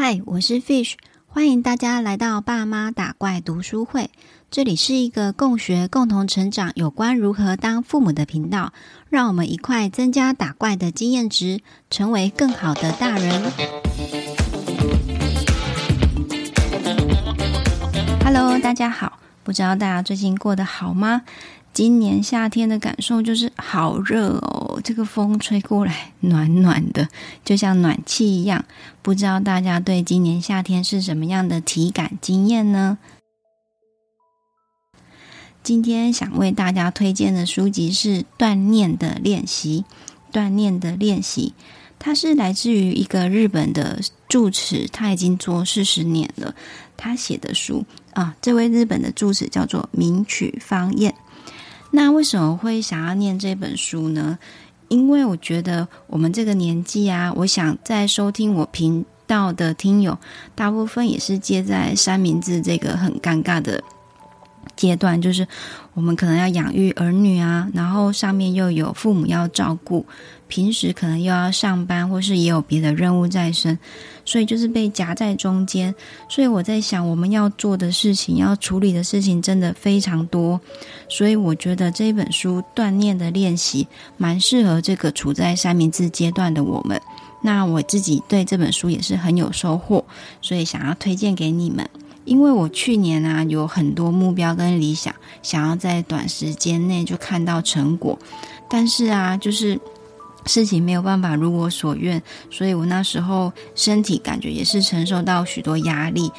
嗨，我是 Fish，欢迎大家来到爸妈打怪读书会。这里是一个共学、共同成长有关如何当父母的频道，让我们一块增加打怪的经验值，成为更好的大人。Hello，大家好，不知道大家最近过得好吗？今年夏天的感受就是好热哦，这个风吹过来暖暖的，就像暖气一样。不知道大家对今年夏天是什么样的体感经验呢？今天想为大家推荐的书籍是《断念的练习》。断念的练习，它是来自于一个日本的住持，他已经做四十年了，他写的书啊。这位日本的住持叫做明曲方彦。那为什么会想要念这本书呢？因为我觉得我们这个年纪啊，我想在收听我频道的听友，大部分也是接在三明治这个很尴尬的阶段，就是我们可能要养育儿女啊，然后上面又有父母要照顾，平时可能又要上班，或是也有别的任务在身，所以就是被夹在中间。所以我在想，我们要做的事情，要处理的事情，真的非常多。所以我觉得这本书《锻炼的练习》蛮适合这个处在三明治阶段的我们。那我自己对这本书也是很有收获，所以想要推荐给你们。因为我去年啊有很多目标跟理想，想要在短时间内就看到成果，但是啊，就是事情没有办法如我所愿，所以我那时候身体感觉也是承受到许多压力，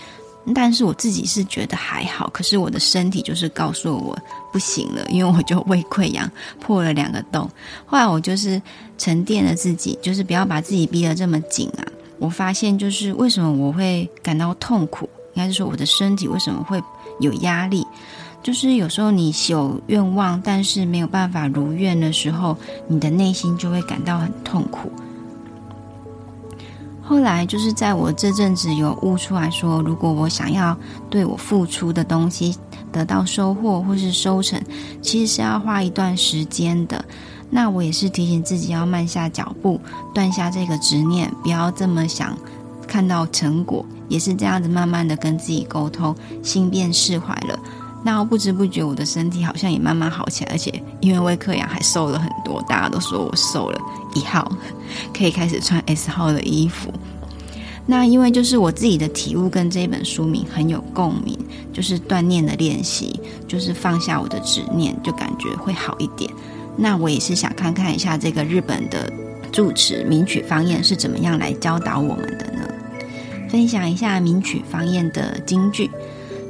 但是我自己是觉得还好，可是我的身体就是告诉我不行了，因为我就胃溃疡破了两个洞，后来我就是沉淀了自己，就是不要把自己逼得这么紧啊，我发现就是为什么我会感到痛苦。应该是说我的身体为什么会有压力？就是有时候你有愿望，但是没有办法如愿的时候，你的内心就会感到很痛苦。后来就是在我这阵子有悟出来说，如果我想要对我付出的东西得到收获或是收成，其实是要花一段时间的。那我也是提醒自己要慢下脚步，断下这个执念，不要这么想。看到成果也是这样子，慢慢的跟自己沟通，心变释怀了。那不知不觉，我的身体好像也慢慢好起来，而且因为胃溃疡还瘦了很多，大家都说我瘦了一号，可以开始穿 S 号的衣服。那因为就是我自己的体悟跟这本书名很有共鸣，就是断念的练习，就是放下我的执念，就感觉会好一点。那我也是想看看一下这个日本的住持明曲方彦是怎么样来教导我们的？分享一下名曲方彦的金句，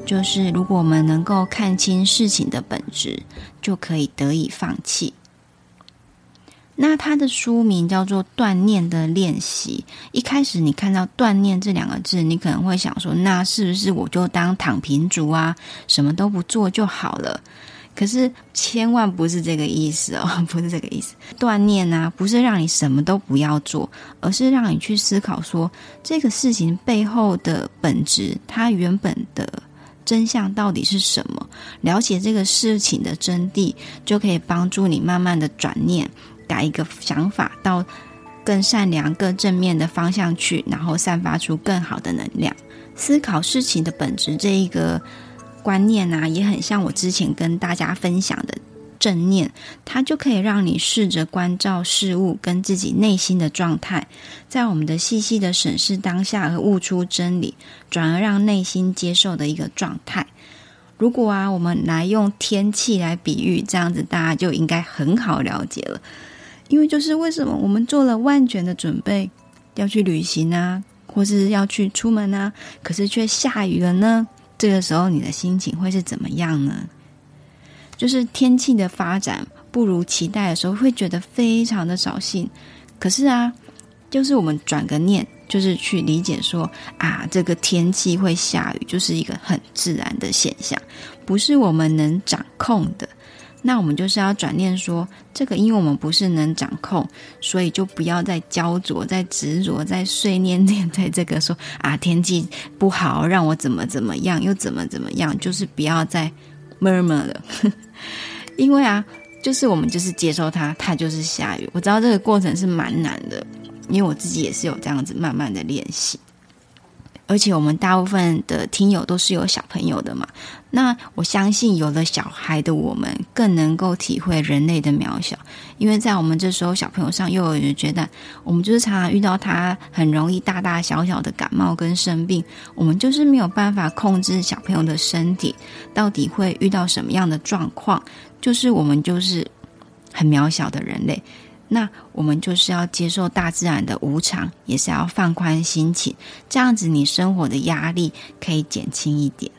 就是如果我们能够看清事情的本质，就可以得以放弃。那他的书名叫做《断念的练习》。一开始你看到“断念”这两个字，你可能会想说：“那是不是我就当躺平族啊，什么都不做就好了？”可是千万不是这个意思哦，不是这个意思。锻炼啊，不是让你什么都不要做，而是让你去思考说，这个事情背后的本质，它原本的真相到底是什么？了解这个事情的真谛，就可以帮助你慢慢的转念，改一个想法到更善良、更正面的方向去，然后散发出更好的能量。思考事情的本质，这一个。观念啊，也很像我之前跟大家分享的正念，它就可以让你试着关照事物跟自己内心的状态，在我们的细细的审视当下而悟出真理，转而让内心接受的一个状态。如果啊，我们来用天气来比喻，这样子大家就应该很好了解了。因为就是为什么我们做了万全的准备要去旅行啊，或是要去出门啊，可是却下雨了呢？这个时候你的心情会是怎么样呢？就是天气的发展不如期待的时候，会觉得非常的扫兴。可是啊，就是我们转个念，就是去理解说啊，这个天气会下雨，就是一个很自然的现象，不是我们能掌控的。那我们就是要转念说，这个因为我们不是能掌控，所以就不要再焦灼、再执着、再碎念念在这个说啊，天气不好，让我怎么怎么样，又怎么怎么样，就是不要再 murmur 了。因为啊，就是我们就是接受它，它就是下雨。我知道这个过程是蛮难的，因为我自己也是有这样子慢慢的练习。而且我们大部分的听友都是有小朋友的嘛，那我相信有了小孩的我们更能够体会人类的渺小，因为在我们这时候小朋友上，幼儿园觉得我们就是常常遇到他很容易大大小小的感冒跟生病，我们就是没有办法控制小朋友的身体到底会遇到什么样的状况，就是我们就是很渺小的人类。那我们就是要接受大自然的无常，也是要放宽心情，这样子你生活的压力可以减轻一点。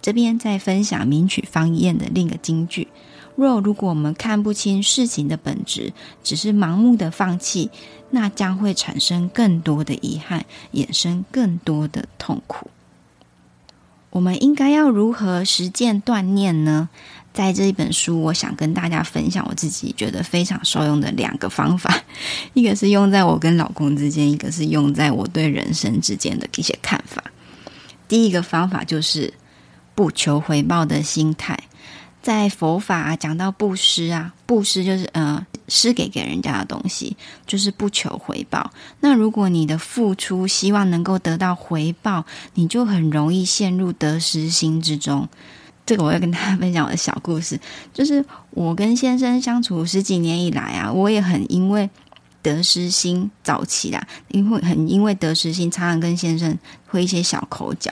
这边再分享名曲方彦的另一个金句：若如果我们看不清事情的本质，只是盲目的放弃，那将会产生更多的遗憾，衍生更多的痛苦。我们应该要如何实践锻炼呢？在这一本书，我想跟大家分享我自己觉得非常受用的两个方法，一个是用在我跟老公之间，一个是用在我对人生之间的一些看法。第一个方法就是不求回报的心态。在佛法，讲到布施啊，布施就是呃施给给人家的东西，就是不求回报。那如果你的付出希望能够得到回报，你就很容易陷入得失心之中。这个我要跟大家分享我的小故事，就是我跟先生相处十几年以来啊，我也很因为得失心早期啦，因为很因为得失心，常常跟先生会一些小口角，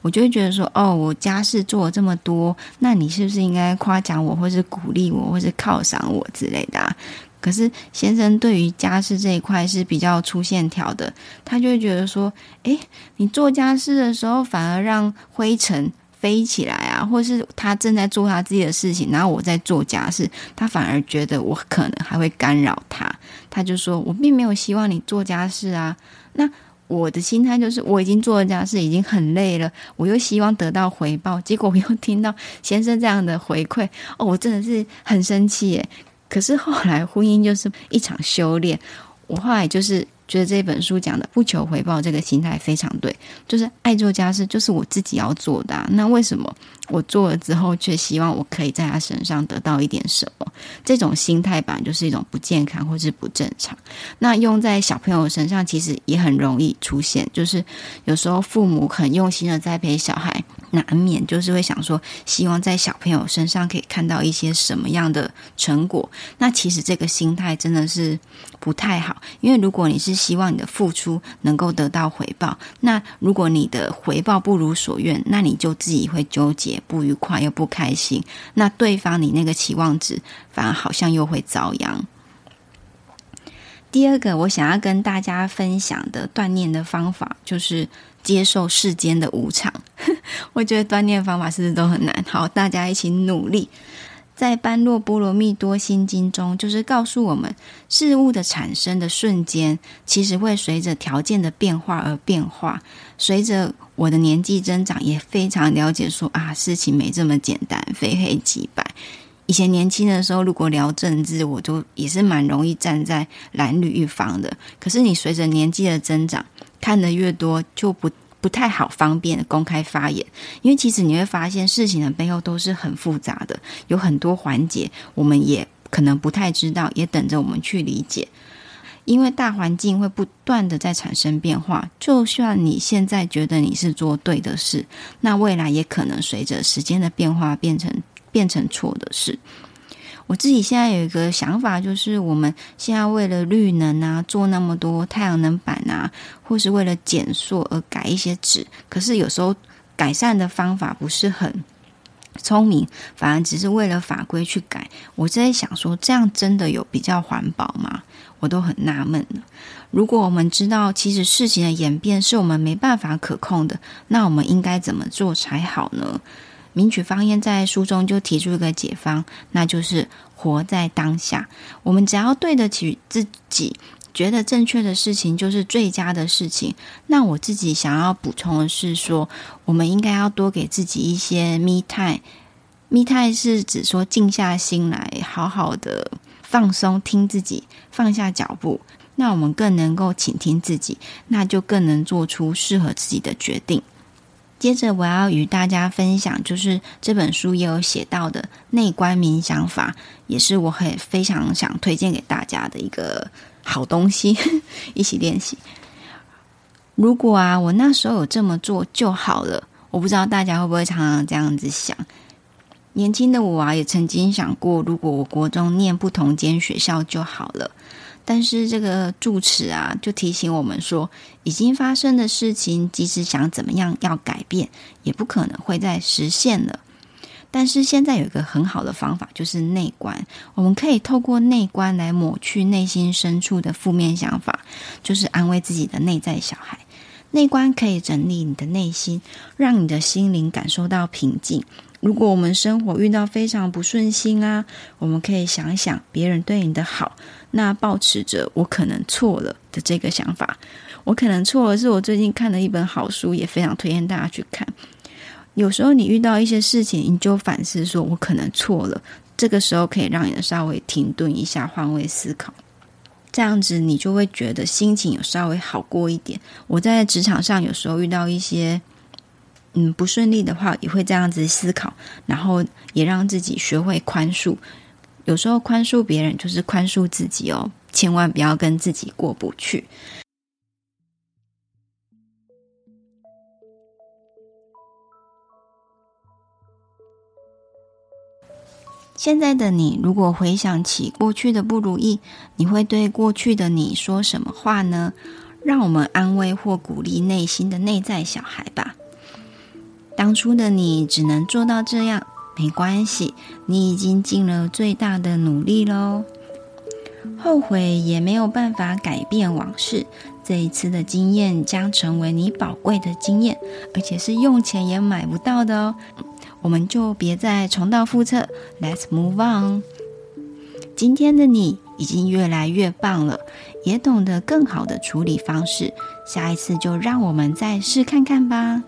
我就会觉得说，哦，我家事做了这么多，那你是不是应该夸奖我，或是鼓励我，或是犒赏我之类的啊？可是先生对于家事这一块是比较粗线条的，他就会觉得说，诶，你做家事的时候反而让灰尘。飞起来啊，或是他正在做他自己的事情，然后我在做家事，他反而觉得我可能还会干扰他。他就说：“我并没有希望你做家事啊。”那我的心态就是，我已经做了家事，已经很累了，我又希望得到回报，结果我又听到先生这样的回馈，哦，我真的是很生气耶。可是后来婚姻就是一场修炼，我后来就是。觉得这本书讲的不求回报这个心态非常对，就是爱做家事，就是我自己要做的啊。那为什么我做了之后，却希望我可以在他身上得到一点什么？这种心态吧，就是一种不健康或是不正常。那用在小朋友身上，其实也很容易出现，就是有时候父母很用心的栽培小孩。难免就是会想说，希望在小朋友身上可以看到一些什么样的成果。那其实这个心态真的是不太好，因为如果你是希望你的付出能够得到回报，那如果你的回报不如所愿，那你就自己会纠结、不愉快又不开心。那对方你那个期望值反而好像又会遭殃。第二个，我想要跟大家分享的锻炼的方法就是。接受世间的无常，我觉得锻炼方法是不是都很难？好，大家一起努力。在《般若波罗蜜多心经》中，就是告诉我们，事物的产生的瞬间，其实会随着条件的变化而变化。随着我的年纪增长，也非常了解说啊，事情没这么简单，非黑即白。以前年轻的时候，如果聊政治，我就也是蛮容易站在蓝绿一方的。可是你随着年纪的增长，看得越多，就不不太好方便公开发言，因为其实你会发现事情的背后都是很复杂的，有很多环节我们也可能不太知道，也等着我们去理解。因为大环境会不断的在产生变化，就算你现在觉得你是做对的事，那未来也可能随着时间的变化变成。变成错的事。我自己现在有一个想法，就是我们现在为了绿能啊，做那么多太阳能板啊，或是为了减塑而改一些纸，可是有时候改善的方法不是很聪明，反而只是为了法规去改。我在想说，这样真的有比较环保吗？我都很纳闷。如果我们知道其实事情的演变是我们没办法可控的，那我们应该怎么做才好呢？明曲方彦在书中就提出一个解方，那就是活在当下。我们只要对得起自己，觉得正确的事情就是最佳的事情。那我自己想要补充的是说，我们应该要多给自己一些 me time。me time 是指说静下心来，好好的放松，听自己，放下脚步。那我们更能够倾听自己，那就更能做出适合自己的决定。接着我要与大家分享，就是这本书也有写到的内观冥想法，也是我很非常想推荐给大家的一个好东西，一起练习。如果啊，我那时候有这么做就好了。我不知道大家会不会常常这样子想。年轻的我啊，也曾经想过，如果我国中念不同间学校就好了。但是这个住持啊，就提醒我们说，已经发生的事情，即使想怎么样要改变，也不可能会再实现了。但是现在有一个很好的方法，就是内观。我们可以透过内观来抹去内心深处的负面想法，就是安慰自己的内在小孩。内观可以整理你的内心，让你的心灵感受到平静。如果我们生活遇到非常不顺心啊，我们可以想一想别人对你的好，那抱持着我可能错了的这个想法。我可能错了，是我最近看了一本好书，也非常推荐大家去看。有时候你遇到一些事情，你就反思说：“我可能错了。”这个时候可以让你稍微停顿一下，换位思考，这样子你就会觉得心情有稍微好过一点。我在职场上有时候遇到一些嗯不顺利的话，也会这样子思考，然后也让自己学会宽恕。有时候宽恕别人就是宽恕自己哦，千万不要跟自己过不去。现在的你，如果回想起过去的不如意，你会对过去的你说什么话呢？让我们安慰或鼓励内心的内在小孩吧。当初的你只能做到这样，没关系，你已经尽了最大的努力喽。后悔也没有办法改变往事，这一次的经验将成为你宝贵的经验，而且是用钱也买不到的哦。我们就别再重蹈覆辙，Let's move on。今天的你已经越来越棒了，也懂得更好的处理方式。下一次就让我们再试看看吧。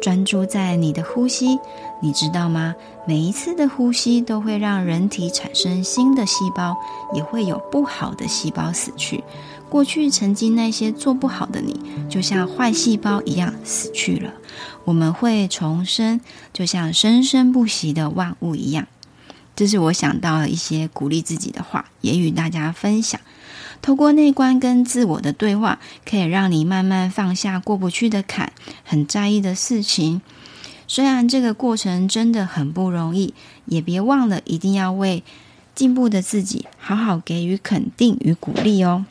专注在你的呼吸，你知道吗？每一次的呼吸都会让人体产生新的细胞，也会有不好的细胞死去。过去曾经那些做不好的你，就像坏细胞一样死去了。我们会重生，就像生生不息的万物一样。这是我想到了一些鼓励自己的话，也与大家分享。透过内观跟自我的对话，可以让你慢慢放下过不去的坎，很在意的事情。虽然这个过程真的很不容易，也别忘了一定要为进步的自己好好给予肯定与鼓励哦。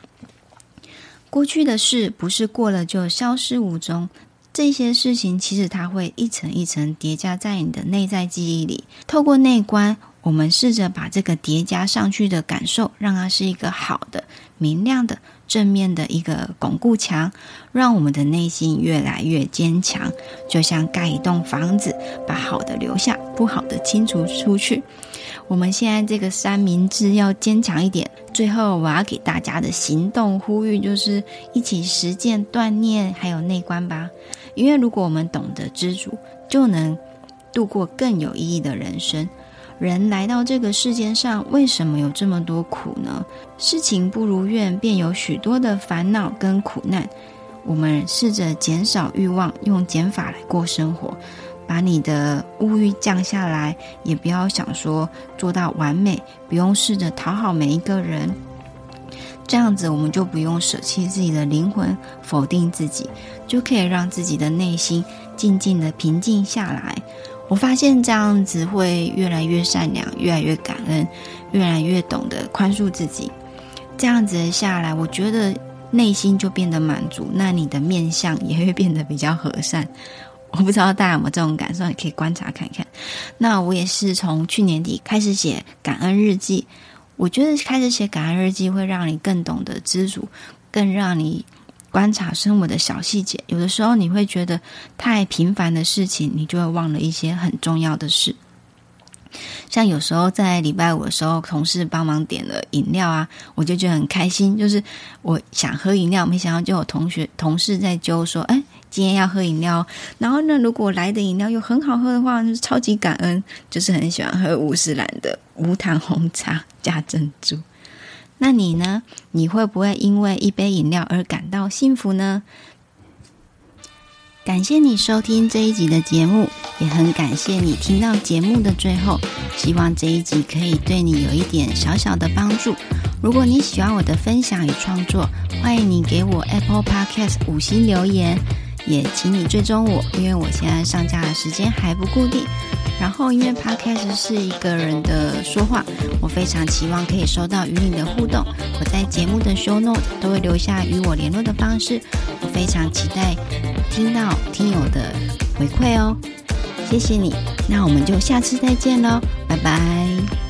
过去的事不是过了就消失无踪，这些事情其实它会一层一层叠加在你的内在记忆里。透过内观，我们试着把这个叠加上去的感受，让它是一个好的、明亮的、正面的一个巩固墙，让我们的内心越来越坚强。就像盖一栋房子，把好的留下，不好的清除出去。我们现在这个三明治要坚强一点。最后，我要给大家的行动呼吁就是：一起实践锻炼，还有内观吧。因为如果我们懂得知足，就能度过更有意义的人生。人来到这个世间上，为什么有这么多苦呢？事情不如愿，便有许多的烦恼跟苦难。我们试着减少欲望，用减法来过生活。把你的物欲降下来，也不要想说做到完美，不用试着讨好每一个人，这样子我们就不用舍弃自己的灵魂，否定自己，就可以让自己的内心静静的平静下来。我发现这样子会越来越善良，越来越感恩，越来越懂得宽恕自己。这样子下来，我觉得内心就变得满足，那你的面相也会变得比较和善。我不知道大家有没有这种感受，也可以观察看看。那我也是从去年底开始写感恩日记。我觉得开始写感恩日记会让你更懂得知足，更让你观察生活的小细节。有的时候你会觉得太平凡的事情，你就会忘了一些很重要的事。像有时候在礼拜五的时候，同事帮忙点了饮料啊，我就觉得很开心。就是我想喝饮料，没想到就有同学同事在揪说：“哎。”今天要喝饮料，然后呢，如果来的饮料又很好喝的话，就是超级感恩，就是很喜欢喝五十兰的无糖红茶加珍珠。那你呢？你会不会因为一杯饮料而感到幸福呢？感谢你收听这一集的节目，也很感谢你听到节目的最后。希望这一集可以对你有一点小小的帮助。如果你喜欢我的分享与创作，欢迎你给我 Apple Podcast 五星留言，也请你追踪我，因为我现在上架的时间还不固定。然后，因为 Podcast 是一个人的说话，我非常期望可以收到与你的互动。我在节目的 Show Note 都会留下与我联络的方式，我非常期待听到听友的回馈哦。谢谢你，那我们就下次再见喽，拜拜。